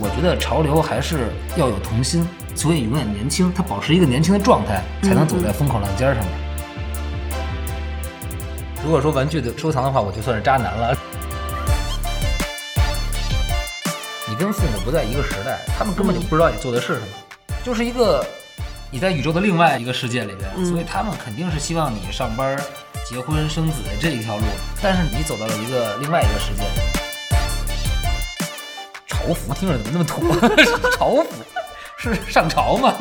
我觉得潮流还是要有童心，所以永远年轻，他保持一个年轻的状态，才能走在风口浪尖上面。如果说玩具的收藏的话，我就算是渣男了。你跟父母不在一个时代，他们根本就不知道你做的是什么，就是一个你在宇宙的另外一个世界里边，所以他们肯定是希望你上班、结婚、生子这一条路，但是你走到了一个另外一个世界里。朝服听着怎么那么土？朝服是上朝吗？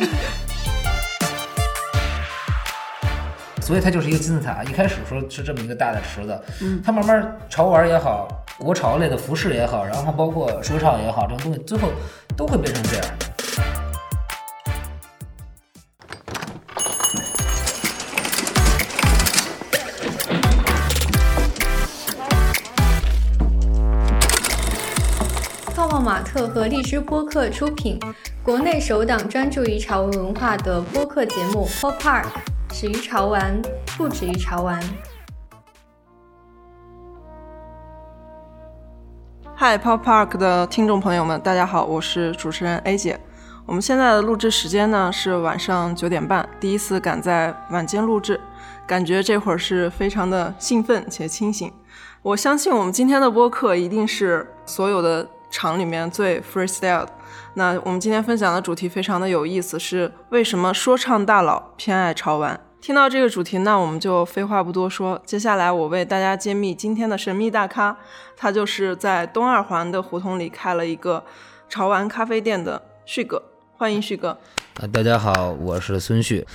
所以它就是一个金字塔。一开始说是这么一个大的池子，嗯，它慢慢潮玩也好，国潮类的服饰也好，然后包括说唱也好，这种东西最后都会变成这样。和荔枝播客出品，国内首档专注于潮文文化的播客节目《Pop Park》，始于潮玩，不止于潮玩。嗨，Pop Park 的听众朋友们，大家好，我是主持人 A 姐。我们现在的录制时间呢是晚上九点半，第一次赶在晚间录制，感觉这会儿是非常的兴奋且清醒。我相信我们今天的播客一定是所有的场里面最 freestyle。那我们今天分享的主题非常的有意思，是为什么说唱大佬偏爱潮玩？听到这个主题，那我们就废话不多说，接下来我为大家揭秘今天的神秘大咖，他就是在东二环的胡同里开了一个潮玩咖啡店的旭哥，欢迎旭哥。啊，大家好，我是孙旭，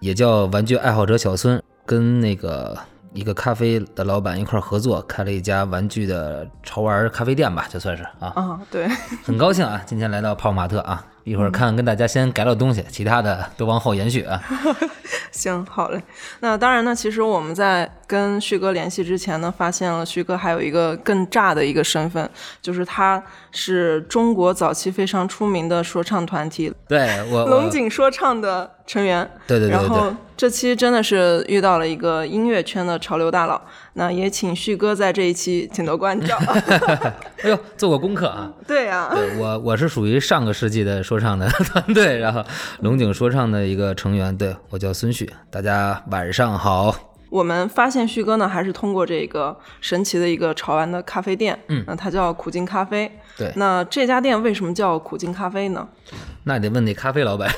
也叫玩具爱好者小孙，跟那个一个咖啡的老板一块儿合作，开了一家玩具的潮玩咖啡店吧，就算是啊。啊，对，很高兴啊，今天来到泡玛特啊，一会儿看看跟大家先改聊东西，其他的都往后延续啊。行，好嘞。那当然呢，其实我们在跟旭哥联系之前呢，发现了旭哥还有一个更炸的一个身份，就是他是中国早期非常出名的说唱团体对我我龙井说唱的成员。对对对对然后，这期真的是遇到了一个音乐圈的潮流大佬，那也请旭哥在这一期请多关照。哎呦，做过功课啊。对呀、对我我是属于上个世纪的说唱的团队，然后龙井说唱的一个成员，对我叫孙旭，大家晚上好。我们发现旭哥呢，还是通过这个神奇的一个潮玩的咖啡店，嗯那它叫苦尽咖啡。对那这家店为什么叫苦尽咖啡呢？那得问那咖啡老板。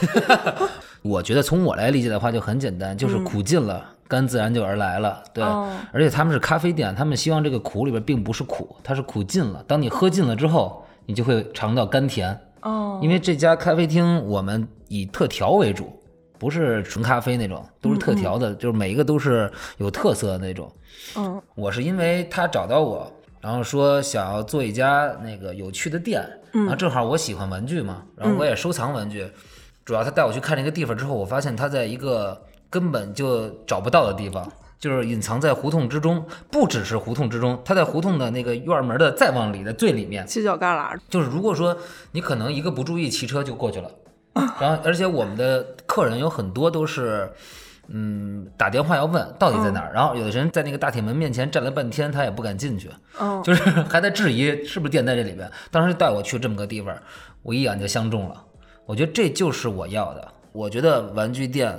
我觉得从我来理解的话就很简单，就是苦尽了，甘自然就而来了。对，哦而且他们是咖啡店，他们希望这个苦里边并不是苦，它是苦尽了。当你喝尽了之后，你就会尝到甘甜。哦，因为这家咖啡厅我们以特调为主，不是纯咖啡那种，都是特调的，就是每一个都是有特色的那种。嗯我是因为他找到我，然后说想要做一家那个有趣的店，然后正好我喜欢玩具嘛，然后我也收藏玩具，主要他带我去看那个地方之后，我发现他在一个根本就找不到的地方。就是隐藏在胡同之中，不只是胡同之中，他在胡同的那个院门的再往里的最里面，犄角旮旯。就是如果说你可能一个不注意骑车就过去了，然后而且我们的客人有很多都是，嗯，打电话要问到底在哪儿，然后有的人在那个大铁门面前站了半天，他也不敢进去，嗯就是还在质疑是不是店在这里边。当时带我去这么个地方，我一眼就相中了，我觉得这就是我要的。我觉得玩具店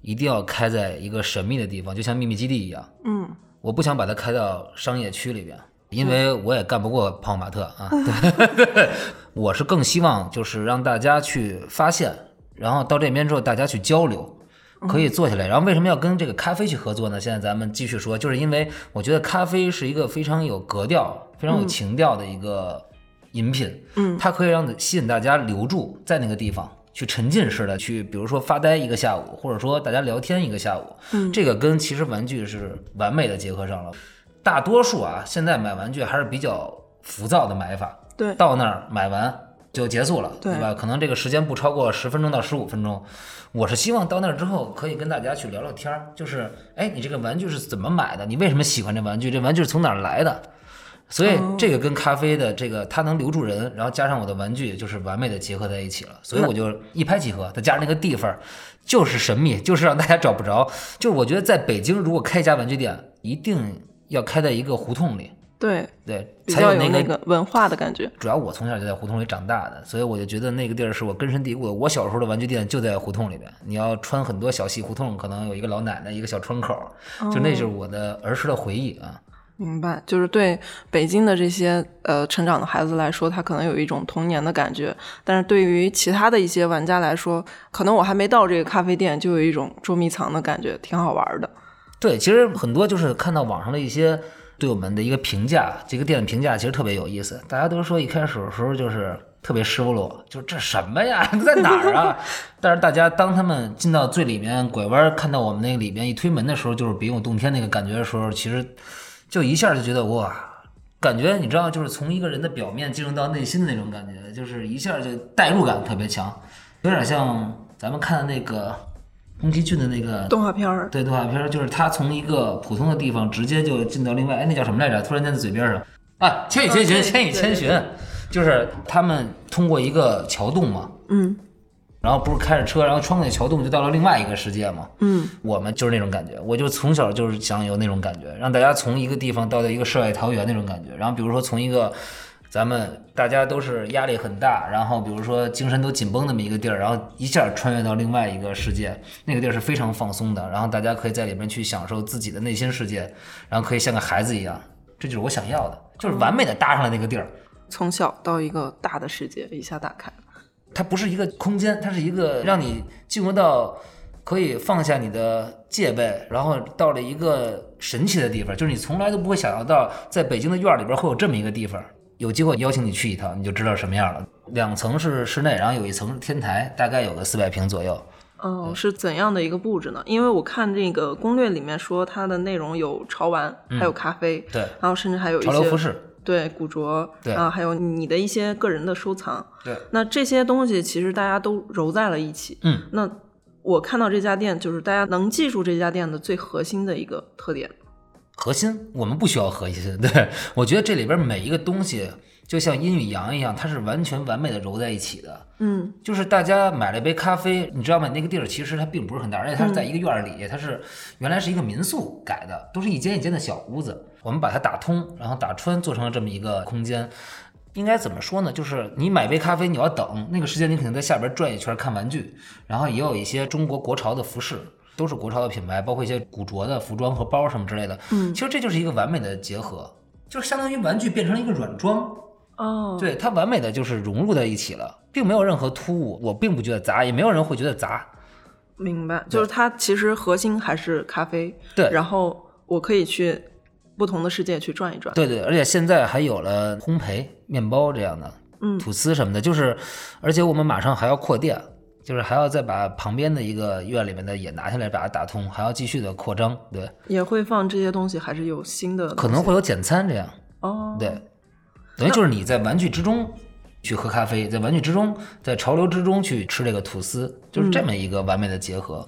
一定要开在一个神秘的地方，就像秘密基地一样。嗯，我不想把它开到商业区里边，因为我也干不过泡玛特啊。我是更希望就是让大家去发现，然后到这边之后大家去交流，可以坐下来。然后为什么要跟这个咖啡去合作呢？现在咱们继续说，就是因为我觉得咖啡是一个非常有格调、非常有情调的一个饮品，嗯它可以让吸引大家留住在那个地方。去沉浸式的去，比如说发呆一个下午，或者说大家聊天一个下午，嗯这个跟其实玩具是完美的结合上了。大多数啊，现在买玩具还是比较浮躁的买法，对，到那儿买完就结束了，对吧？可能这个时间不超过十分钟到十五分钟。我是希望到那儿之后可以跟大家去聊聊天儿，就是哎，你这个玩具是怎么买的？你为什么喜欢这玩具？这玩具是从哪儿来的？所以哦这个跟咖啡的这个它能留住人，然后加上我的玩具，就是完美的结合在一起了。所以我就一拍即合，再加上那个地方就是神秘，就是让大家找不着。就是我觉得在北京如果开一家玩具店，一定要开在一个胡同里，对，对，比较有那那个文化的感觉。主要我从小就在胡同里长大的，所以我就觉得那个地儿是我根深蒂固的。我小时候的玩具店就在胡同里边，你要穿很多小细胡同，可能有一个老奶奶，一个小窗口，就那就是我的儿时的回忆啊。明白，就是对北京的这些呃成长的孩子来说，他可能有一种童年的感觉；但是对于其他的一些玩家来说，可能我还没到这个咖啡店，就有一种捉迷藏的感觉，挺好玩的。对，其实很多就是看到网上的一些对我们的一个评价，这个店的评价其实特别有意思。大家都说一开始的时候就是特别失落，就这什么呀，在哪儿啊？但是大家当他们进到最里面拐弯，看到我们那个里面一推门的时候，就是别有洞天那个感觉的时候，其实就一下就觉得哇，感觉你知道，就是从一个人的表面进入到内心的那种感觉，就是一下就代入感特别强，有点像咱们看的那个宫崎骏的那个动画片儿，对动画片儿，就是他从一个普通的地方直接就进到另外，哎，那叫什么来着？突然间在嘴边上啊，千与千寻，千与千寻，就是他们通过一个桥洞嘛，嗯然后不是开着车，然后穿过那桥洞就到了另外一个世界嘛。嗯，我们就是那种感觉，我就从小就是想有那种感觉，让大家从一个地方到一个世外桃源那种感觉。然后比如说从一个咱们大家都是压力很大，然后比如说精神都紧绷那么一个地儿，然后一下穿越到另外一个世界，那个地儿是非常放松的，然后大家可以在里面去享受自己的内心世界，然后可以像个孩子一样，这就是我想要的，就是完美的搭上了那个地儿。从小到一个大的世界一下打开。它不是一个空间，它是一个让你进入到可以放下你的戒备，然后到了一个神奇的地方，就是你从来都不会想象到，在北京的院儿里边会有这么一个地方。有机会邀请你去一趟，你就知道什么样了。两层是室内，然后有一层是天台，大概有个四百平左右。哦，是怎样的一个布置呢？因为我看这个攻略里面说，它的内容有潮玩，还有咖啡，对，然后甚至还有一潮流服些饰，对古着，对啊，还有你的一些个人的收藏。对，那这些东西其实大家都揉在了一起。嗯，那我看到这家店，就是大家能记住这家店的最核心的一个特点。核心我们不需要核心，对我觉得这里边每一个东西就像阴与阳一样，它是完全完美的揉在一起的。嗯就是大家买了一杯咖啡，你知道吗？那个地儿其实它并不是很大，而且它是在一个院儿里，它是原来是一个民宿改的，都是一间一间的小屋子。我们把它打通，然后打穿，做成了这么一个空间。应该怎么说呢？就是你买杯咖啡，你要等那个时间，你肯定在下边转一圈看玩具，然后也有一些中国国潮的服饰，都是国潮的品牌，包括一些古着的服装和包什么之类的。嗯其实这就是一个完美的结合，就是相当于玩具变成了一个软装。哦，对，它完美的就是融入在一起了，并没有任何突兀，我并不觉得杂，也没有人会觉得杂。明白，就是它其实核心还是咖啡。对然后我可以去不同的世界去转一转。对对，而且现在还有了烘焙、面包这样的，嗯吐司什么的，就是，而且我们马上还要扩店，就是还要再把旁边的一个院里面的也拿下来，把它打通，还要继续的扩张。对，也会放这些东西，还是有新的？可能会有简餐这样。哦，对，等于就是你在玩具之中去喝咖啡，在玩具之中，在潮流之中去吃这个吐司，就是这么一个完美的结合。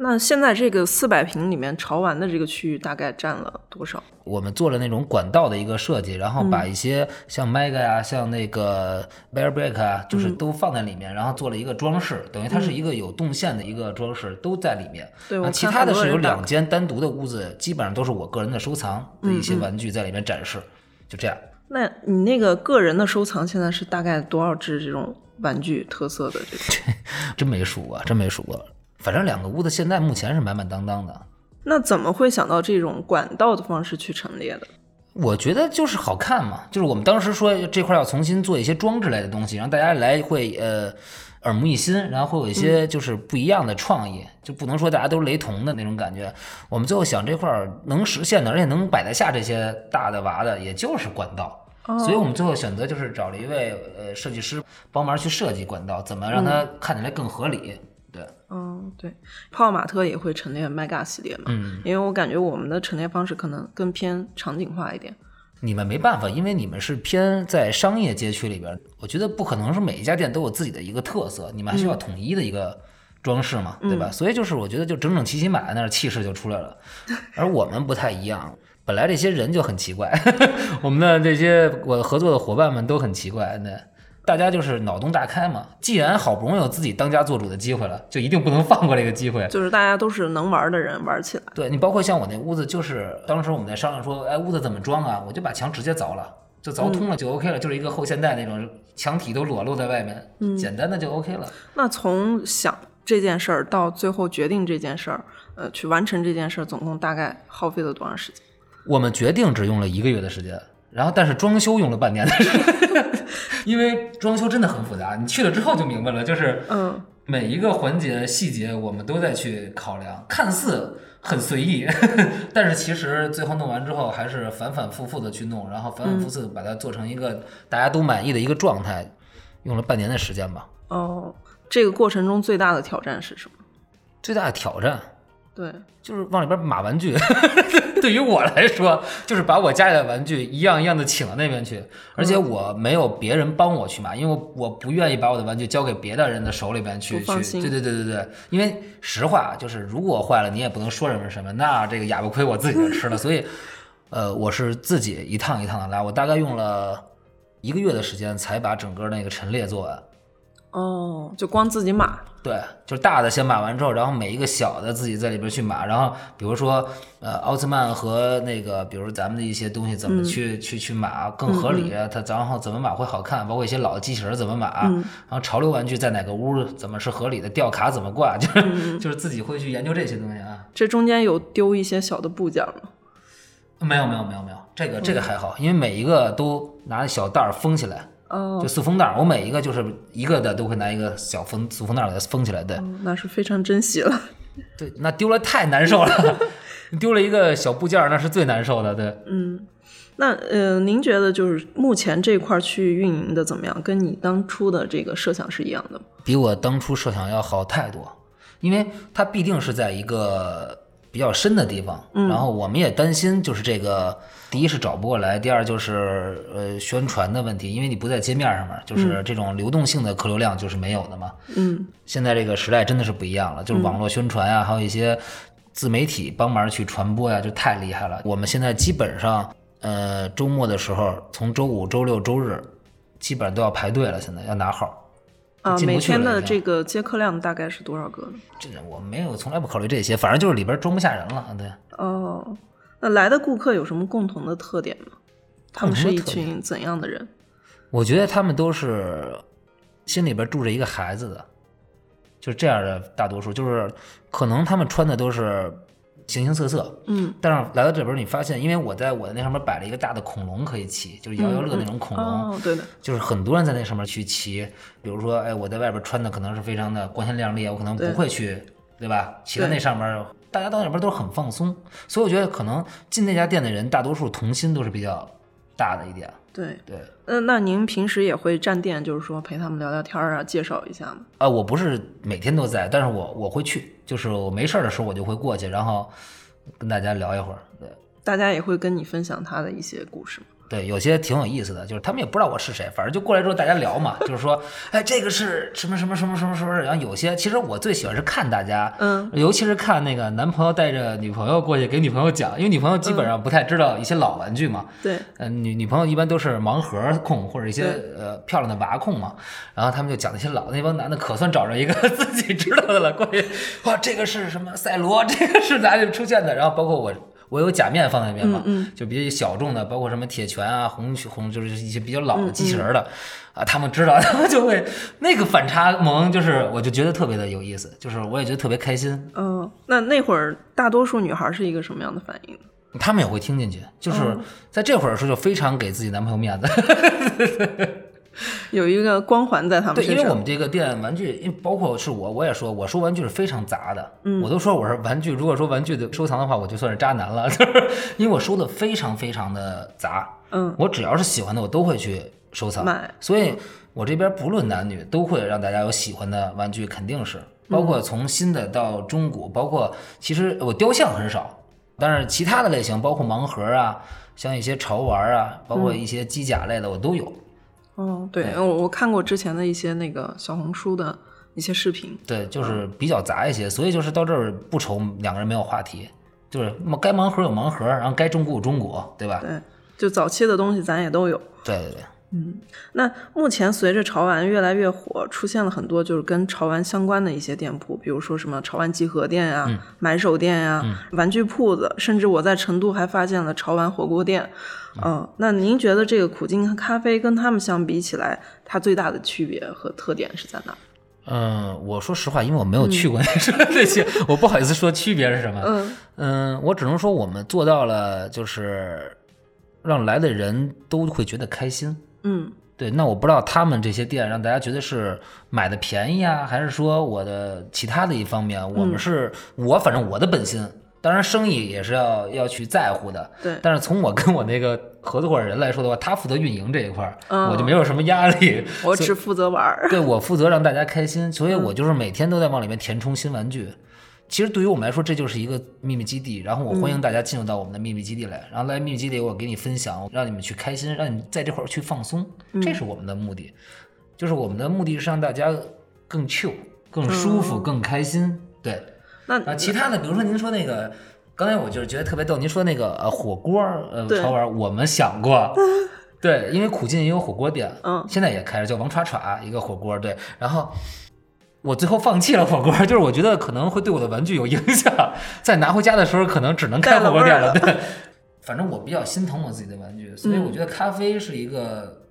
那现在这个四百平里面潮玩的这个区域大概占了多少？我们做了那种管道的一个设计，然后把一些像 Mega 呀、像那个 Bear Break 啊，就是都放在里面，然后做了一个装饰，等于它是一个有动线的一个装饰，都在里面。对其他的是有两间单独的屋子，基本上都是我个人的收藏的一些玩具在里面展示，就这样。那你那个个人的收藏现在是大概多少只这种玩具特色的这种？真没数过，真没数过。反正两个屋子现在目前是满满当当的。那怎么会想到这种管道的方式去陈列的？我觉得就是好看嘛，就是我们当时说这块要重新做一些装置类的东西，让大家来会呃耳目一新，然后会有一些就是不一样的创意，就不能说大家都是雷同的那种感觉。我们最后想这块儿能实现的，而且能摆得下这些大的娃的，也就是管道。所以我们最后选择就是找了一位呃设计师帮忙去设计管道，怎么让它看起来更合理。对，嗯，对，泡泡玛特也会陈列 Mega 系列嘛，嗯，因为我感觉我们的陈列方式可能更偏场景化一点。你们没办法，因为你们是偏在商业街区里边，我觉得不可能是每一家店都有自己的一个特色，你们还需要统一的一个装饰嘛，对吧？所以就是我觉得就整整齐齐摆在那儿，气势就出来了。而我们不太一样，本来这些人就很奇怪，我们的这些我合作的伙伴们都很奇怪，对。大家就是脑洞大开嘛。既然好不容易有自己当家做主的机会了，就一定不能放过这个机会。就是大家都是能玩的人，玩起来。对你，包括像我那屋子，就是当时我们在商量说，哎，屋子怎么装啊？我就把墙直接凿了，就凿通了就 OK 了，就是一个后现代那种墙体都裸露在外面，简单的就 OK 了。那从想这件事儿到最后决定这件事儿，呃，去完成这件事儿，总共大概耗费了多长时间？我们决定只用了一个月的时间，然后但是装修用了半年的时间，因为装修真的很复杂，你去了之后就明白了，就是嗯，每一个环节细节我们都在去考量，看似很随意，但是其实最后弄完之后还是反反复复的去弄，然后反反复复的把它做成一个大家都满意的一个状态，用了半年的时间吧。哦，这个过程中最大的挑战是什么？最大的挑战对，就是往里边码玩具，对于我来说，就是把我家里的玩具一样一样的请到那边去，而且我没有别人帮我去码，因为我不愿意把我的玩具交给别的人的手里边去去。对对对对对，因为实话就是，如果坏了，你也不能说什么什么，那这个哑巴亏我自己就吃了。所以，呃，我是自己一趟一趟的拉，我大概用了一个月的时间才把整个那个陈列做完。哦，就光自己码。对，就是大的先码完之后，然后每一个小的自己在里边去码，然后比如说呃奥特曼和那个，比如咱们的一些东西怎么去、去去码更合理，它然后怎么码会好看，包括一些老的机器人怎么码，然后潮流玩具在哪个屋怎么是合理的，吊卡怎么挂，就是、就是自己会去研究这些东西啊。这中间有丢一些小的部件吗？没有没有没有没有，这个这个还好，因为每一个都拿小袋儿封起来，哦就，塑封袋儿，我每一个就是一个的都会拿一个小封塑封袋儿给它封起来，对。那是非常珍惜了。对，那丢了太难受了，丢了一个小部件儿，那是最难受的。对，嗯那呃，您觉得就是目前这块儿去运营的怎么样？跟你当初的这个设想是一样的吗？比我当初设想要好太多，因为它必定是在一个比较深的地方，然后我们也担心就是这个，第一是找不过来，第二就是呃宣传的问题，因为你不在街面上面，就是这种流动性的客流量就是没有的嘛。嗯，现在这个时代真的是不一样了，就是网络宣传啊，还有一些自媒体帮忙去传播呀、就太厉害了。我们现在基本上，呃，周末的时候，从周五、周六、周日，基本上都要排队了，现在要拿号。啊，每天的这个接客量大概是多少个呢？这我没有从来不考虑这些，反正就是里边装不下人了。对，哦，那来的顾客有什么共同的特点吗？他们是一群怎样的人？我觉得他们都是心里边住着一个孩子的，就是这样的大多数，就是可能他们穿的都是形形色色，嗯，但是来到这边你发现，因为我在我的那上面摆了一个大的恐龙可以骑，就是摇摇乐那种恐龙，哦，对的，就是很多人在那上面去骑，比如说，哎，我在外边穿的可能是非常的光鲜亮丽，我可能不会去，对吧？骑在那上面，大家到那边都是很放松，所以我觉得可能进那家店的人，大多数童心都是比较大的一点。对。对，呃，那您平时也会站店，就是说陪他们聊聊天儿啊，介绍一下吗？啊，我不是每天都在，但是我我会去，就是我没事的时候我就会过去，然后跟大家聊一会儿。对。大家也会跟你分享他的一些故事吗？对，有些挺有意思的，就是他们也不知道我是谁，反正就过来之后大家聊嘛，就是说，哎，这个是什么什么什么什么什么，然后有些其实我最喜欢是看大家，嗯，尤其是看那个男朋友带着女朋友过去给女朋友讲，因为女朋友基本上不太知道一些老玩具嘛，对，嗯，女女朋友一般都是盲盒控或者一些呃漂亮的娃控嘛，然后他们就讲那些老那帮男的可算找着一个 自己知道的了，过去哇这个是什么赛罗，这个是哪里出现的，然后包括我。我有假面放在那边嘛，嗯就比较小众的，包括什么铁拳啊、红红，就是一些比较老嗯的机器人的，啊，他们知道，他们就会那个反差萌，就是我就觉得特别的有意思，就是我也觉得特别开心。嗯、那那会儿大多数女孩是一个什么样的反应呢？他们也会听进去，就是嗯在这会儿的时候就非常给自己男朋友面子。有一个光环在他们对，身上。因为我们这个店玩具，因为包括是我，我也说，我说玩具是非常杂的。嗯，我都说我是玩具，如果说玩具的收藏的话，我就算是渣男了，就 是因为我收的非常非常的杂。嗯，我只要是喜欢的，我都会去收藏。买所以我这边不论男女，都会让大家有喜欢的玩具，肯定是包括从新的到中古，包括其实我雕像很少，但是其他的类型，包括盲盒啊，像一些潮玩啊，包括一些机甲类的，我都有。哦，对，我我看过之前的一些那个小红书的一些视频。对，就是比较杂一些，所以就是到这儿不愁两个人没有话题，就是该盲盒有盲盒，然后该中古有中古，对吧？对，就早期的东西咱也都有。对对对，那目前随着潮玩越来越火，出现了很多就是跟潮玩相关的一些店铺，比如说什么潮玩集合店呀、买手店呀、玩具铺子，甚至我在成都还发现了潮玩火锅店。嗯、那您觉得这个苦尽咖啡跟他们相比起来，它最大的区别和特点是在哪？嗯，我说实话，因为我没有去过这 些，我不好意思说区别是什么。嗯嗯，我只能说我们做到了，就是让来的人都会觉得开心。嗯对，那我不知道他们这些店让大家觉得是买的便宜啊，还是说我的其他的一方面，我们是、我反正我的本心，当然生意也是要要去在乎的。对但是从我跟我那个合作伙人来说的话，他负责运营这一块儿，嗯我就没有什么压力。我只负责玩儿。对我负责让大家开心，所以我就是每天都在往里面填充新玩具。其实对于我们来说，这就是一个秘密基地。然后我欢迎大家进入到我们的秘密基地来，然后来秘密基地，我给你分享，让你们去开心，让你在这块儿去放松，这是我们的目的。就是我们的目的是让大家更 chill、更舒服、更开心。对，那啊，其他的，比如说您说那个，刚才我就是觉得特别逗，您说那个呃火锅儿呃潮玩儿，我们想过，对，因为苦尽也有火锅店，嗯现在也开着叫王歘歘一个火锅，对，然后我最后放弃了火锅，就是我觉得可能会对我的玩具有影响，在拿回家的时候可能只能开火锅店了，对，反正我比较心疼我自己的玩具，所以我觉得咖啡是一个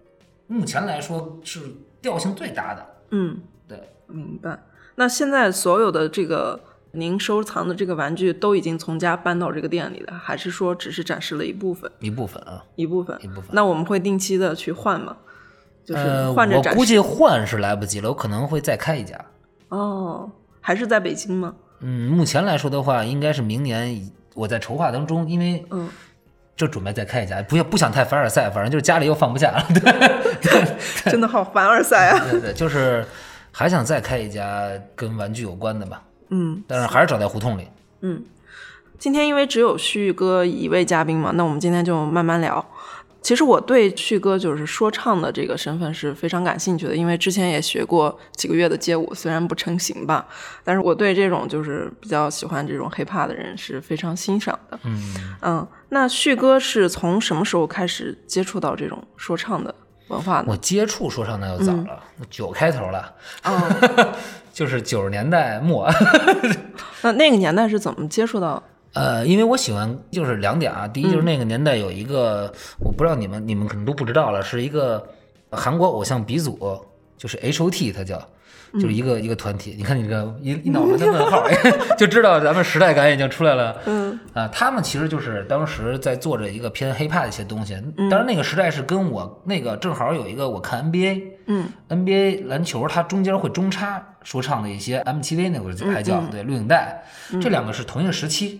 目前来说是调性最大的，嗯，对。明白。那现在所有的这个您收藏的这个玩具都已经从家搬到这个店里了，还是说只是展示了一部分？一部分啊，一部分，一部分那我们会定期的去换吗？就是呃，换着展示。我估计换是来不及了，我可能会再开一家。哦，还是在北京吗？嗯，目前来说的话，应该是明年我在筹划当中，因为嗯，就准备再开一家，不要不想太凡尔赛，反正就是家里又放不下了，对真的好凡尔赛啊！对对，就是还想再开一家跟玩具有关的吧，嗯但是还是找在胡同里。嗯，今天因为只有旭哥一位嘉宾嘛，那我们今天就慢慢聊。其实我对旭哥就是说唱的这个身份是非常感兴趣的，因为之前也学过几个月的街舞，虽然不成型吧，但是我对这种就是比较喜欢这种 hiphop 的人是非常欣赏的。嗯，嗯，那旭哥是从什么时候开始接触到这种说唱的文化呢？我接触说唱那就早了，九开头了，哦，就是九十年代末。那那个年代是怎么接触到？呃，因为我喜欢就是两点啊，第一就是那个年代有一个，我不知道你们你们可能都不知道了，是一个韩国偶像鼻祖，就是 H O T，它叫。就是一个、一个团体，你看你这个一一脑门的问号，就知道咱们时代感已经出来了。嗯啊，他们其实就是当时在做着一个偏 hiphop 的一些东西。当然那个时代是跟我那个正好有一个我看 NBA，嗯 NBA 篮球它中间会中插说唱的一些 MTV 那会儿还叫、对录影带，这两个是同一个时期，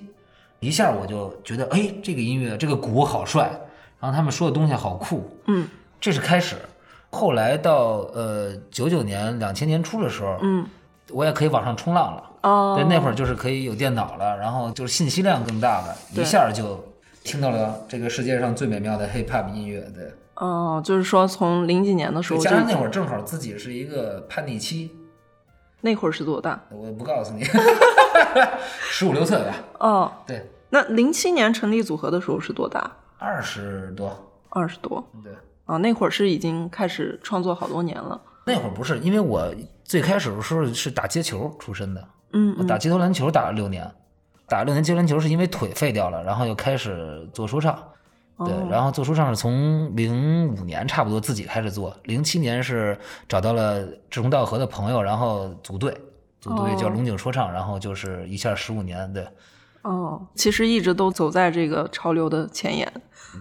一下我就觉得哎这个音乐这个鼓好帅，然后他们说的东西好酷，嗯这是开始。后来到呃九九年两千年初的时候，嗯，我也可以网上冲浪了。哦，对，那会儿就是可以有电脑了，然后就是信息量更大了，一下就听到了这个世界上最美妙的 hip hop 音乐。对，哦，就是说从零几年的时候就加上那会儿正好自己是一个叛逆期，那会儿是多大？我不告诉你，十五六岁吧，哦，对，那零七年成立组合的时候是多大？二十多，二十多。对，啊，那会儿是已经开始创作好多年了。那会儿不是，因为我最开始的时候是打街球出身的，嗯我打街头篮球打了六年，打了六年街头篮球是因为腿废掉了，然后又开始做说唱。对，哦。然后做说唱是从零五年差不多自己开始做，零七年是找到了志同道合的朋友，然后组队，组队叫哦龙井说唱，然后就是一下十五年，对，哦，其实一直都走在这个潮流的前沿。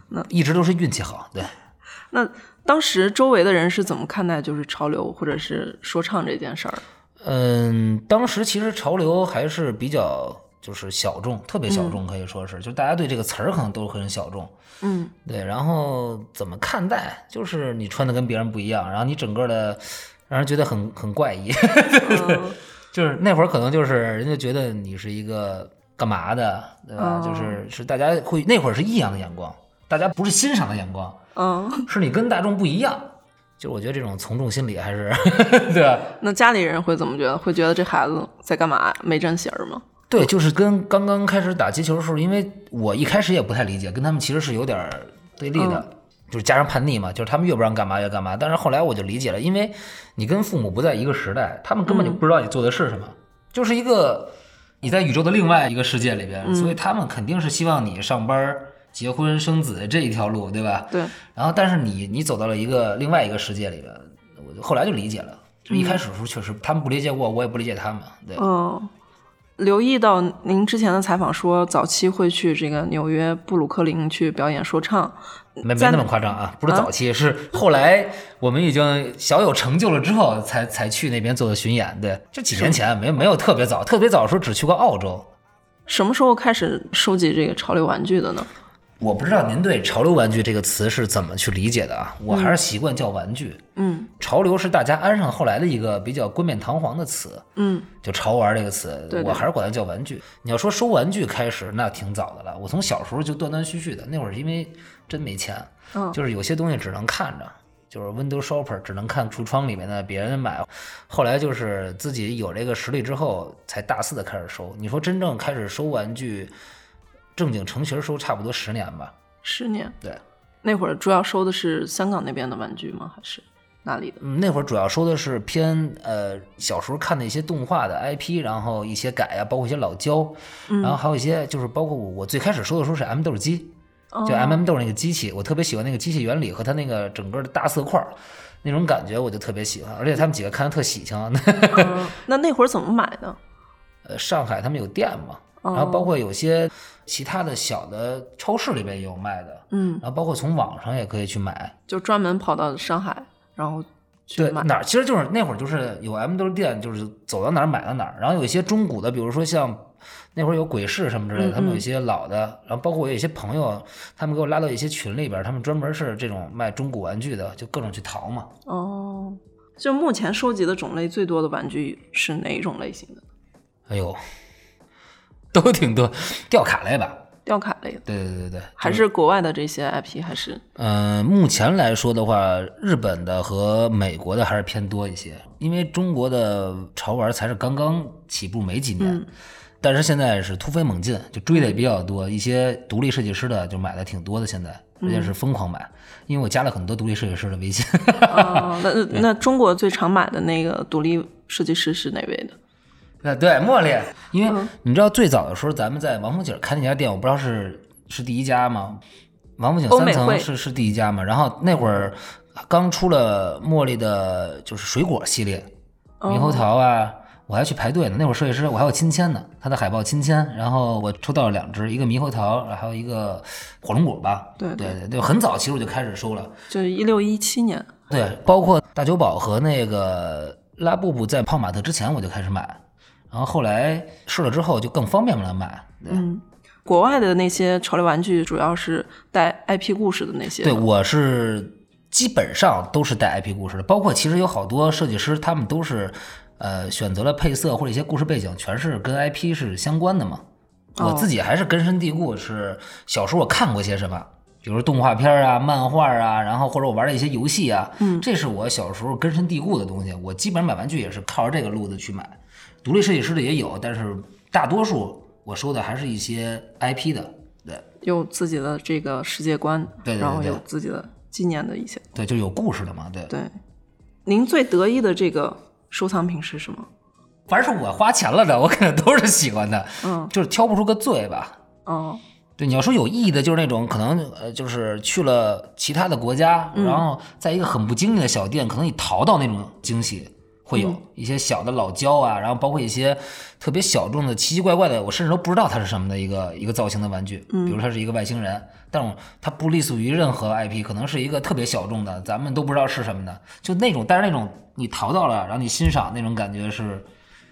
那一直都是运气好，对。那当时周围的人是怎么看待就是潮流或者是说唱这件事儿？嗯，当时其实潮流还是比较就是小众，特别小众，可以说是，就大家对这个词儿可能都很小众。嗯对，然后怎么看待？就是你穿的跟别人不一样，然后你整个的让人觉得很很怪异。嗯 就是那会儿可能就是人家觉得你是一个干嘛的，对吧？哦就是是大家会那会儿是异样的眼光，大家不是欣赏的眼光，嗯，是你跟大众不一样。就我觉得这种从众心理还是 对吧？那家里人会怎么觉得？会觉得这孩子在干嘛？没正形吗？对，就是跟刚刚开始打击球的时候，因为我一开始也不太理解，跟他们其实是有点对立的。就是加上叛逆嘛，就是他们越不让干嘛越干嘛。但是后来我就理解了，因为你跟父母不在一个时代，他们根本就不知道你做的是什么，就是一个你在宇宙的另外一个世界里边，所以他们肯定是希望你上班、结婚、生子这一条路，对吧？对，然后，但是你你走到了一个另外一个世界里边，我就后来就理解了。就一开始的时候，确实他们不理解我，我也不理解他们。对，嗯，留意到您之前的采访说，早期会去这个纽约布鲁克林去表演说唱，在没没那么夸张啊，不是早期，是后来我们已经小有成就了之后，才才去那边做的巡演。对，就几年前，没没有特别早，特别早的时候只去过澳洲。什么时候开始收集这个潮流玩具的呢？我不知道您对“潮流玩具”这个词是怎么去理解的啊？我还是习惯叫玩具。嗯潮流是大家安上后来的一个比较冠冕堂皇的词，嗯就潮玩这个词，对对我还是管它叫玩具。你要说收玩具开始，那挺早的了。我从小时候就断断续续的，那会儿因为真没钱，嗯就是有些东西只能看着，就是 window shopper，只能看橱窗里面的别人买。后来就是自己有这个实力之后，才大肆的开始收。你说真正开始收玩具，正经成型收差不多十年吧。十年。对，那会儿主要收的是香港那边的玩具吗？还是哪里的？嗯，那会儿主要收的是偏呃小时候看的一些动画的 IP，然后一些改啊、包括一些老胶，然后还有一些就是包括我我最开始收的时候是 M 豆机，就 M M 豆那个机器，我特别喜欢那个机器原理和它那个整个的大色块儿那种感觉，我就特别喜欢，而且他们几个看着特喜庆。嗯那那会儿怎么买的？呃，上海他们有店嘛，然后包括有些其他的小的超市里边也有卖的，嗯，然后包括从网上也可以去买，就专门跑到上海，然后去对，买。哪儿其实就是那会儿就是有 M 豆店，就是走到哪儿买到哪儿。然后有一些中古的，比如说像那会儿有鬼市什么之类的，他们有一些老的。然后包括我有一些朋友，他们给我拉到一些群里边，他们专门是这种卖中古玩具的，就各种去淘嘛。哦，就目前收集的种类最多的玩具是哪一种类型的？哎呦，都挺多，吊卡类吧。吊卡类的，对对对对，还是国外的这些 IP？还是嗯、目前来说的话，日本的和美国的还是偏多一些，因为中国的潮玩才是刚刚起步没几年，但是现在是突飞猛进，就追的也比较多，一些独立设计师的就买的挺多的，现在而且是疯狂买，因为我加了很多独立设计师的微信。哦，那那那中国最常买的那个独立设计师是哪位的？啊，对，茉莉，因为你知道最早的时候，咱们在王府井开那家店，我不知道是是第一家吗？王府井三层是是第一家嘛？然后那会儿刚出了茉莉的，就是水果系列，猕猴桃啊，我还去排队呢。那会儿设计师我还有亲签呢，他的海报亲签，然后我抽到了两只，一个猕猴桃，还有一个火龙果吧。对对对对，很早其实我就开始收了。就是一六一七年。对，包括大久保和那个拉布布在泡玛特之前我就开始买，然后后来试了之后就更方便了买。对，嗯，国外的那些潮流玩具主要是带 IP 故事的那些。对我是基本上都是带 IP 故事的，包括其实有好多设计师他们都是呃选择了配色或者一些故事背景全是跟 IP 是相关的嘛。我自己还是根深蒂固，是小时候我看过些什么。比如动画片啊、漫画啊，然后或者我玩的一些游戏啊，嗯，这是我小时候根深蒂固的东西。我基本上买玩具也是靠着这个路子去买，独立设计师的也有，但是大多数我收的还是一些 IP 的，对有自己的这个世界观，对对对然后有自己的纪念的一些。对，就有故事的嘛，对。对，您最得意的这个收藏品是什么？凡是我花钱了的，我肯定都是喜欢的，嗯，就是挑不出个最吧。哦，对，你要说有意义的，就是那种可能呃，就是去了其他的国家，然后在一个很不经意的小店，可能你淘到那种惊喜，会有一些小的老胶啊，然后包括一些特别小众的奇奇怪怪的，我甚至都不知道它是什么的一个一个造型的玩具，比如它是一个外星人，但是它不隶属于任何 IP，可能是一个特别小众的，咱们都不知道是什么的，就那种，但是那种你淘到了，然后你欣赏那种感觉是。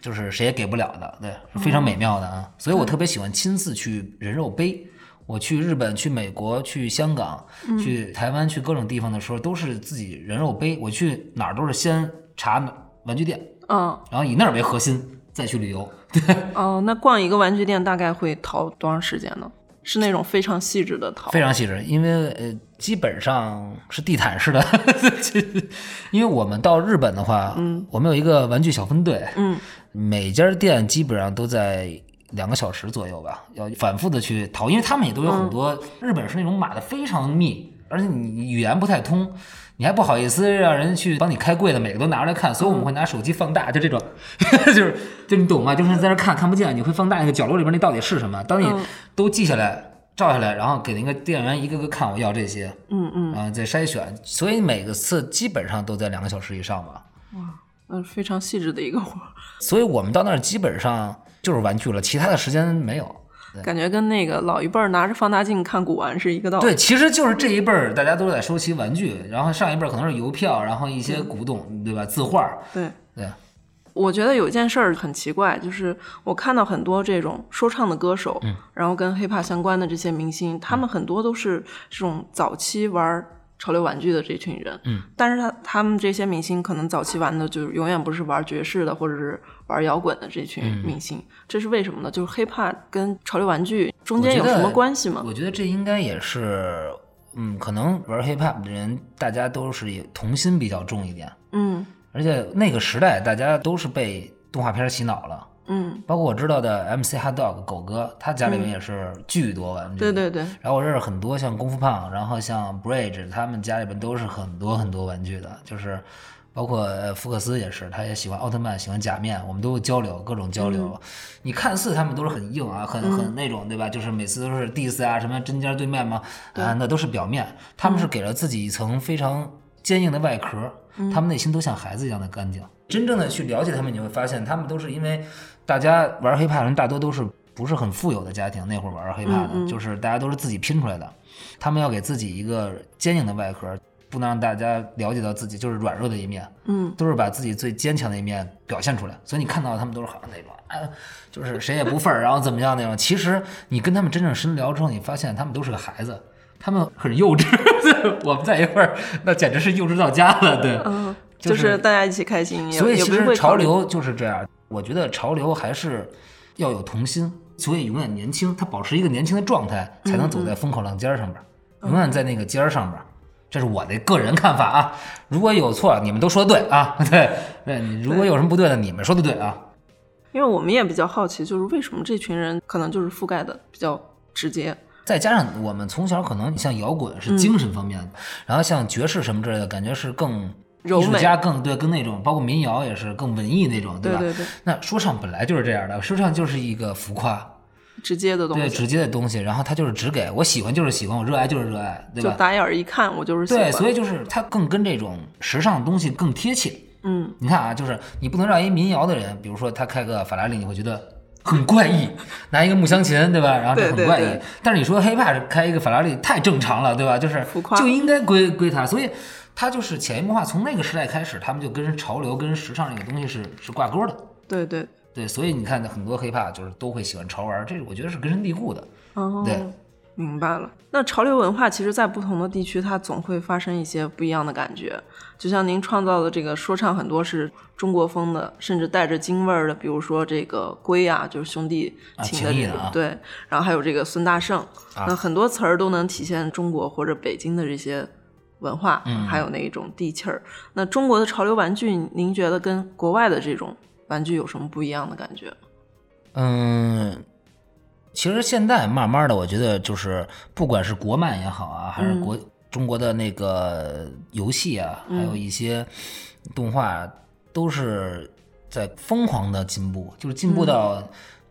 就是谁也给不了的，对，是非常美妙的啊！所以我特别喜欢亲自去人肉背。我去日本、去美国、去香港、去台湾、去各种地方的时候，都是自己人肉背。我去哪儿都是先查玩具店，嗯，然后以那儿为核心再去旅游。对哦，那逛一个玩具店大概会淘多长时间呢？是那种非常细致的淘，非常细致，因为呃，基本上是地毯式的。因为我们到日本的话，嗯，我们有一个玩具小分队，嗯，每家店基本上都在两个小时左右吧，要反复的去淘，因为他们也都有很多、日本是那种码的非常密。而且你语言不太通，你还不好意思让人去帮你开柜子，每个都拿出来看，所以我们会拿手机放大，就这种，就是就你懂吗？就是在那看看不见，你会放大那个角落里边那到底是什么？当你都记下来。照下来，然后给那个店员一个个看，我要这些，嗯嗯，啊，再筛选，所以每个次基本上都在两个小时以上吧。哇，嗯，非常细致的一个活。所以我们到那儿基本上就是玩具了，其他的时间没有。感觉跟那个老一辈儿拿着放大镜看古玩是一个道理。对，其实就是这一辈儿大家都在收集玩具，然后上一辈儿可能是邮票，然后一些古董，对吧？字画。对对。我觉得有一件事儿很奇怪，就是我看到很多这种说唱的歌手，嗯，然后跟 hiphop 相关的这些明星，他们很多都是这种早期玩潮流玩具的这群人，嗯，但是他他们这些明星可能早期玩的就永远不是玩爵士的或者是玩摇滚的这群明星，这是为什么呢？就是 hiphop 跟潮流玩具中间有什么关系吗？我觉得这应该也是，嗯，可能玩 hiphop 的人大家都是童心比较重一点，嗯。而且那个时代，大家都是被动画片洗脑了，嗯，包括我知道的 MC Hot Dog 狗哥，他家里面也是巨多玩具，对对对。然后我认识很多像功夫胖，然后像 Bridge，他们家里边都是很多很多玩具的，就是包括福克斯也是，他也喜欢奥特曼，喜欢假面，我们都会交流，各种交流。你看似他们都是很硬啊，很很那种，对吧？就是每次都是 diss 啊，什么针尖对麦吗？啊，那都是表面，他们是给了自己一层非常坚硬的外壳。他们内心都像孩子一样的干净。真正的去了解他们，你会发现，他们都是因为大家玩黑怕的人大多都是不是很富有的家庭，那会儿玩黑怕的，就是大家都是自己拼出来的。他们要给自己一个坚硬的外壳，不能让大家了解到自己就是软弱的一面。嗯，都是把自己最坚强的一面表现出来。所以你看到他们都是好像那种，啊，就是谁也不忿儿，然后怎么样那种。其实你跟他们真正深聊之后，你发现他们都是个孩子。他们很幼稚，我们在一块儿，那简直是幼稚到家了。对，嗯，就是大家一起开心。所以其实潮流就是这样。我觉得潮流还是要有童心，所以永远年轻，他保持一个年轻的状态，才能走在风口浪尖上边，永远在那个尖儿上边。这是我的个人看法啊。如果有错，你们都说的对啊。对，对，如果有什么不对的，你们说的对啊。因为我们也比较好奇，就是为什么这群人可能就是覆盖的比较直接。再加上我们从小可能像摇滚是精神方面的，然后像爵士什么之类的，感觉是更艺术家更对，更那种，包括民谣也是更文艺那种，对吧？对对。那说唱本来就是这样的，说唱就是一个浮夸、直接的东西，对，直接的东西。然后他就是只给我喜欢就是喜欢，我热爱就是热爱，对吧？就打眼一看我就是喜欢对，所以就是他更跟这种时尚的东西更贴切。嗯，你看啊，就是你不能让一民谣的人，比如说他开个法拉利，你会觉得。很怪异，拿一个木箱琴，对吧？然后就很怪异。但是你说 hiphop 开一个法拉利太正常了，对吧？就是就应该归归他，所以他就是潜移默化，从那个时代开始，他们就跟潮流、跟时尚这个东西是是挂钩的。对对对，所以你看很多 hiphop 就是都会喜欢潮玩，这我觉得是根深蒂固的。哦，对。明白了，那潮流文化其实，在不同的地区，它总会发生一些不一样的感觉。就像您创造的这个说唱，很多是中国风的，甚至带着京味儿的，比如说这个龟啊，就是兄弟情的这种，对。然后还有这个孙大圣，那很多词儿都能体现中国或者北京的这些文化，还有那一种地气儿。那中国的潮流玩具，您觉得跟国外的这种玩具有什么不一样的感觉？嗯。其实现在慢慢的，我觉得就是不管是国漫也好啊，还是国中国的那个游戏啊，还有一些动画，都是在疯狂的进步，就是进步到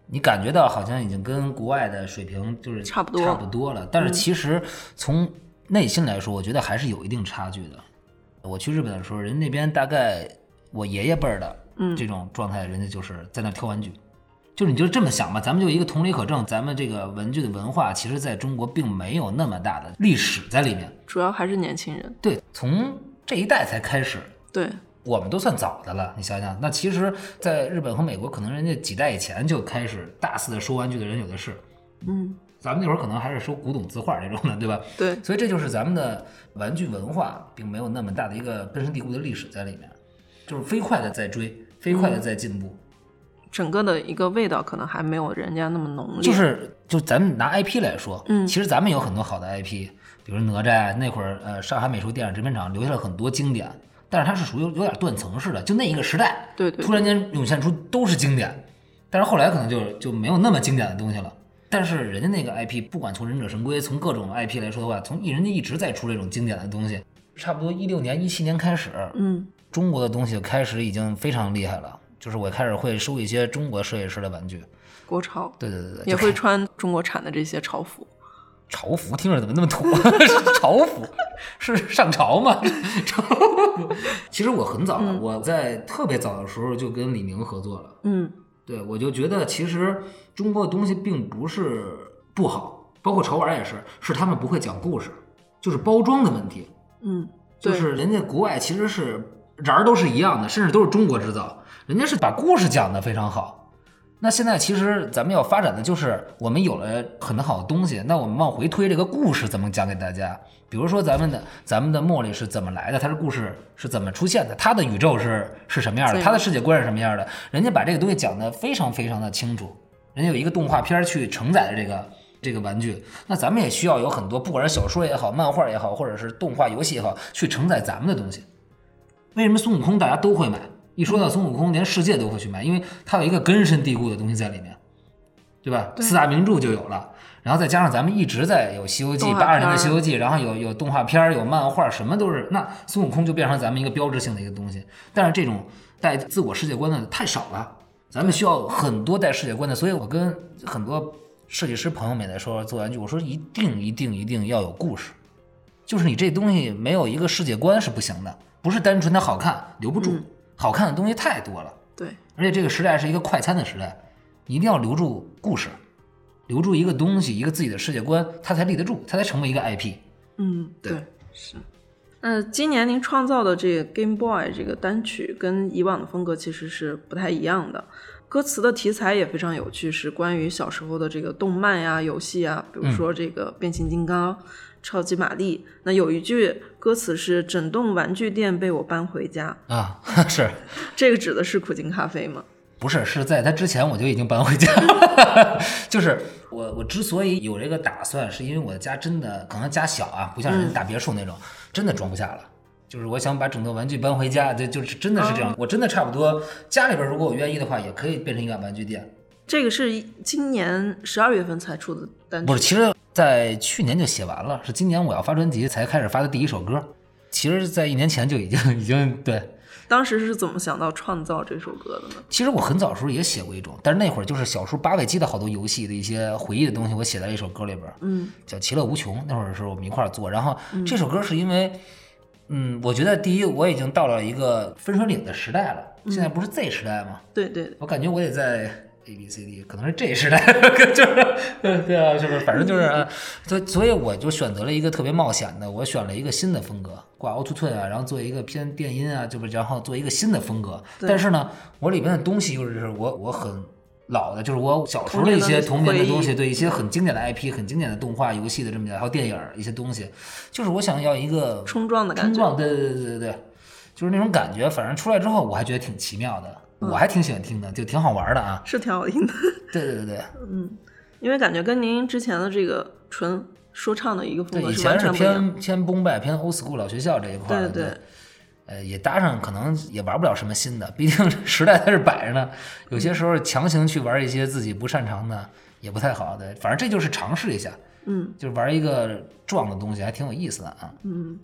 你感觉到好像已经跟国外的水平就是差不多差不多了。但是其实从内心来说，我觉得还是有一定差距的。我去日本的时候，人那边大概我爷爷辈儿的这种状态，人家就是在那挑玩具。就是你就这么想吧，咱们就一个同理可证，咱们这个文具的文化，其实在中国并没有那么大的历史在里面，主要还是年轻人。对，从这一代才开始。对，我们都算早的了。你想想，那其实，在日本和美国，可能人家几代以前就开始大肆的收玩具的人有的是。嗯，咱们那会儿可能还是收古董字画这种的，对吧？对。所以这就是咱们的玩具文化，并没有那么大的一个根深蒂固的历史在里面，就是飞快的在追，飞快的在进步。整个的一个味道可能还没有人家那么浓烈。就是，就咱们拿 IP 来说，嗯，其实咱们有很多好的 IP，比如哪吒那会儿，呃，上海美术电影制片厂留下了很多经典，但是它是属于有点断层式的，就那一个时代，对对，突然间涌现出都是经典，但是后来可能就就没有那么经典的东西了。但是人家那个 IP，不管从忍者神龟，从各种 IP 来说的话，从人家一直在出这种经典的东西。差不多一六年、一七年开始，嗯，中国的东西开始已经非常厉害了。就是我开始会收一些中国设计师的玩具，国潮，对对对对，也会穿中国产的这些潮服。潮服听着怎么那么土？潮服是上朝吗？潮服。其实我很早了，我在特别早的时候就跟李宁合作了。嗯，对，我就觉得其实中国的东西并不是不好，包括潮玩也是，是他们不会讲故事，就是包装的问题。嗯，就是人家国外其实是瓤儿都是一样的，甚至都是中国制造，人家是把故事讲得非常好。那现在其实咱们要发展的就是我们有了很好的东西，那我们往回推这个故事怎么讲给大家？比如说咱们的咱们的茉莉是怎么来的，它的故事是怎么出现的，它的宇宙是是什么样的，它的世界观是什么样的？人家把这个东西讲得非常非常的清楚，人家有一个动画片去承载的这个这个玩具，那咱们也需要有很多，不管是小说也好，漫画也好，或者是动画游戏也好，去承载咱们的东西。为什么孙悟空大家都会买？一说到孙悟空，连世界都会去买，因为它有一个根深蒂固的东西在里面，对吧？四大名著就有了，然后再加上咱们一直在有《西游记》，八二年的《西游记》，然后有有动画片有漫画，什么都是。那孙悟空就变成咱们一个标志性的一个东西。但是这种带自我世界观的太少了，咱们需要很多带世界观的。所以我跟很多设计师朋友们在说做玩具，我说一定一定一定要有故事，就是你这东西没有一个世界观是不行的，不是单纯的好看留不住。好看的东西太多了，对，而且这个时代是一个快餐的时代，你一定要留住故事，留住一个东西，一个自己的世界观，它才立得住，它才成为一个 IP。嗯，对，是。那今年您创造的这个 Game Boy 这个单曲跟以往的风格其实是不太一样的，歌词的题材也非常有趣，是关于小时候的这个动漫呀、游戏啊，比如说这个变形金刚。超级玛丽，那有一句歌词是“整栋玩具店被我搬回家”啊，是这个指的是苦精咖啡吗？不是，是在它之前我就已经搬回家了。就是我我之所以有这个打算，是因为我的家真的可能家小啊，不像人家大别墅那种，真的装不下了。就是我想把整栋玩具搬回家，就就是真的是这样。我真的差不多家里边如果我愿意的话，也可以变成一个玩具店。这个是今年十二月份才出的单曲，不是，其实。在去年就写完了，是今年我要发专辑才开始发的第一首歌。其实，在一年前就已经 已经对。当时是怎么想到创造这首歌的呢？其实我很早的时候也写过一种，但是那会儿就是小时候八位机的好多游戏的一些回忆的东西，我写在一首歌里边，嗯，叫《其乐无穷》。那会儿的时候我们一块儿做，然后这首歌是因为，嗯，我觉得第一我已经到了一个分水岭的时代了，现在不是 Z 时代吗？对对，我感觉我得在。A B C D 可能是这时代，就是对啊，就是？反正就是，所以所以我就选择了一个特别冒险的，我选了一个新的风格，挂 Auto Tune 啊，然后做一个偏电音啊，就是然后做一个新的风格。但是呢，我里面的东西又是我我很老的，就是我小时候的一些童年的东西，对一些很经典的 IP、很经典的动画、游戏的这么还有电影一些东西，就是我想要一个冲撞的感觉，冲撞，对对对对对对，就是那种感觉。反正出来之后，我还觉得挺奇妙的。我还挺喜欢听的，就挺好玩的啊，是挺好听的。对对对对，嗯，因为感觉跟您之前的这个纯说唱的一个风格是完全不一样。偏偏崩败，偏 old school 老学校这一块的。对对。呃，也搭上，可能也玩不了什么新的，毕竟时代在这摆着呢。有些时候强行去玩一些自己不擅长的，也不太好的。反正这就是尝试一下，嗯，就是玩一个撞的东西，还挺有意思的啊。嗯。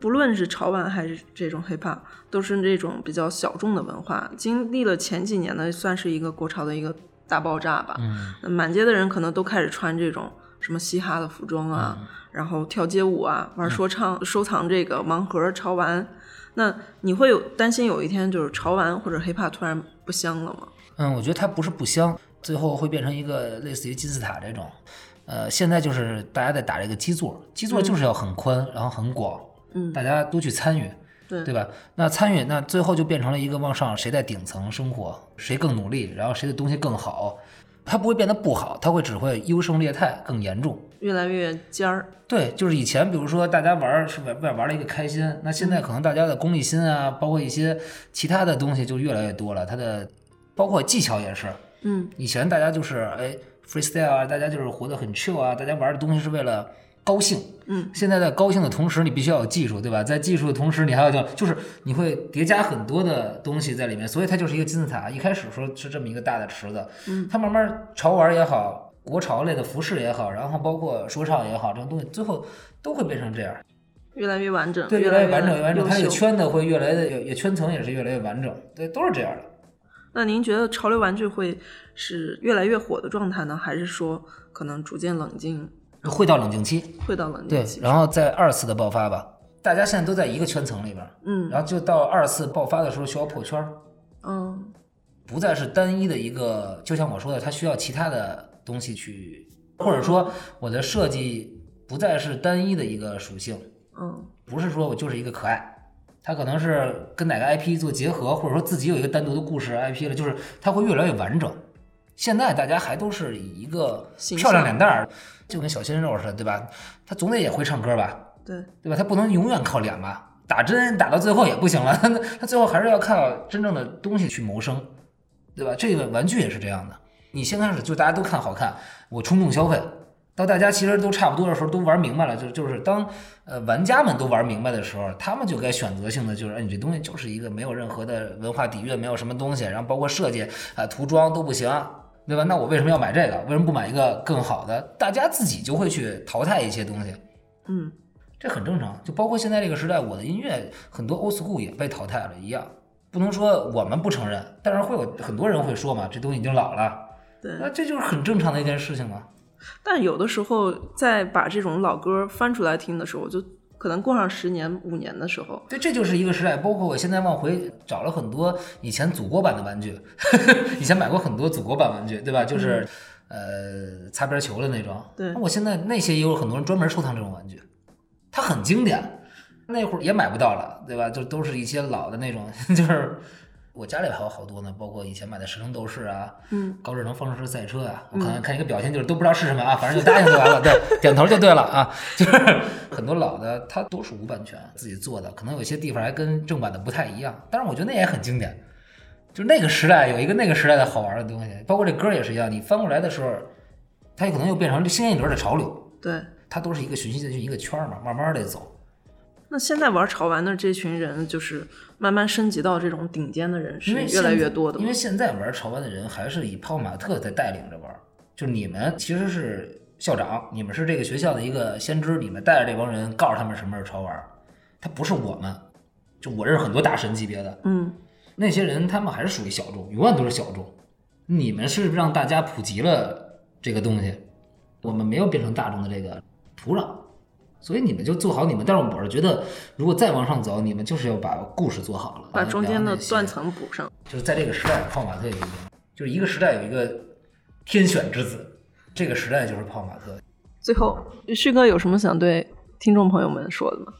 不论是潮玩还是这种 hiphop，都是这种比较小众的文化。经历了前几年呢，算是一个国潮的一个大爆炸吧。嗯，满街的人可能都开始穿这种什么嘻哈的服装啊，然后跳街舞啊，玩说唱，收藏这个盲盒潮玩。那你会有担心有一天就是潮玩或者 hiphop 突然不香了吗？嗯，我觉得它不是不香，最后会变成一个类似于金字塔这种。呃，现在就是大家在打这个基座，基座就是要很宽，然后很广。嗯，大家都去参与，对对吧？那参与，那最后就变成了一个往上，谁在顶层生活，谁更努力，然后谁的东西更好，它不会变得不好，它会只会优胜劣汰更严重，越来越尖儿。对，就是以前比如说大家玩是为玩玩了一个开心，那现在可能大家的功利心啊，包括一些其他的东西就越来越多了，它的包括技巧也是，嗯，以前大家就是哎 freestyle 啊，大家就是活得很 chill 啊，大家玩的东西是为了。高兴，嗯，现在在高兴的同时，你必须要有技术，对吧？在技术的同时，你还要叫，就是你会叠加很多的东西在里面，所以它就是一个金字塔。一开始说是这么一个大的池子，嗯，它慢慢潮玩也好，国潮类的服饰也好，然后包括说唱也好，这种东西最后都会变成这样。越来越完整，对，越来越完整，越完整。它这个圈子会越来的，也也圈层也是越来越完整，对，都是这样的。那您觉得潮流玩具会是越来越火的状态呢，还是说可能逐渐冷静，会到冷静期，会到冷静，期？然后再二次的爆发吧。大家现在都在一个圈层里边，嗯。然后就到二次爆发的时候需要破圈儿，嗯。不再是单一的一个，就像我说的，它需要其他的东西去，或者说我的设计不再是单一的一个属性，嗯。不是说我就是一个可爱，它可能是跟哪个 IP 做结合，或者说自己有一个单独的故事 IP 了，就是它会越来越完整。现在大家还都是以一个漂亮脸蛋儿，就跟小鲜肉似的，对吧？他总得也会唱歌吧，对，对吧？他不能永远靠脸吧？打针打到最后也不行了，他 他最后还是要靠真正的东西去谋生，对吧？这个玩具也是这样的。你先开始就大家都看好看，我冲动消费，到大家其实都差不多的时候，都玩明白了，就就是当呃玩家们都玩明白的时候，他们就该选择性的就是，哎，你这东西就是一个没有任何的文化底蕴，没有什么东西，然后包括设计啊、涂装都不行，对吧？那我为什么要买这个？为什么不买一个更好的？大家自己就会去淘汰一些东西。嗯这很正常，就包括现在这个时代，我的音乐很多 old school 也被淘汰了一样。不能说我们不承认，但是会有很多人会说嘛，这东西已经老了，对。那这就是很正常的一件事情嘛。但有的时候在把这种老歌翻出来听的时候，就可能过上十年五年的时候，对，这就是一个时代。包括我现在往回找了很多以前祖国版的玩具，以前买过很多祖国版玩具，对吧？就是、呃擦边球的那种。对那我现在那些也有很多人专门收藏这种玩具，它很经典。那会儿也买不到了，对吧？就都是一些老的那种，就是我家里还有好多呢，包括以前买的神龙斗士啊，嗯，高智能方程式赛车啊，我可能看一个表情就是都不知道是什么啊，反正就答应就完了，对，点头就对了啊。就是很多老的它都是无版权自己做的，可能有些地方还跟正版的不太一样，但是我觉得那也很经典。就那个时代有一个那个时代的好玩的东西，包括这歌也是一样，你翻过来的时候，它有可能又变成新一轮的潮流，对。它都是一个循序渐进一个圈儿嘛，慢慢的走。那现在玩潮玩的这群人，就是慢慢升级到这种顶尖的人，是越来越多的嘛因为现在玩潮玩的人还是以泡马特在带领着玩，就你们其实是校长，你们是这个学校的一个先知，你们带着这帮人告诉他们什么是潮玩，他不是我们。就我认识很多大神级别的嗯，那些人，他们还是属于小众，永远都是小众。你们是让大家普及了这个东西，我们没有变成大众的这个土壤，所以你们就做好你们。但是我是觉得，如果再往上走，你们就是要把故事做好了，把中间的断层补上。就是在这个时代，泡马特有一个，就是一个时代有一个天选之子，这个时代就是泡马特。最后，旭哥有什么想对听众朋友们说的吗？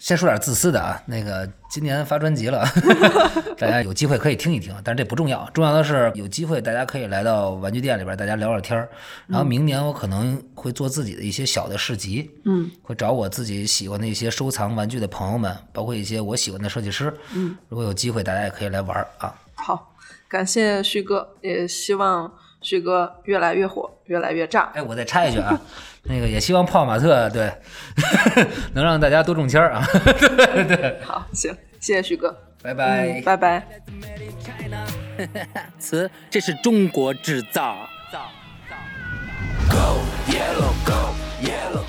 先说点自私的啊，那个今年发专辑了，大家有机会可以听一听，但是这不重要，重要的是有机会大家可以来到玩具店里边，大家聊聊天儿。然后明年我可能会做自己的一些小的市集，嗯，会找我自己喜欢的一些收藏玩具的朋友们，包括一些我喜欢的设计师，嗯，如果有机会大家也可以来玩儿啊。好，感谢旭哥，也希望旭哥越来越火，越来越炸。哎，我再插一句啊，那个也希望泡马特对 能让大家多中签儿啊。对对，好，行，谢谢旭哥，拜拜。嗯，拜拜。词，这是中国制造。Go yellow, go, yellow,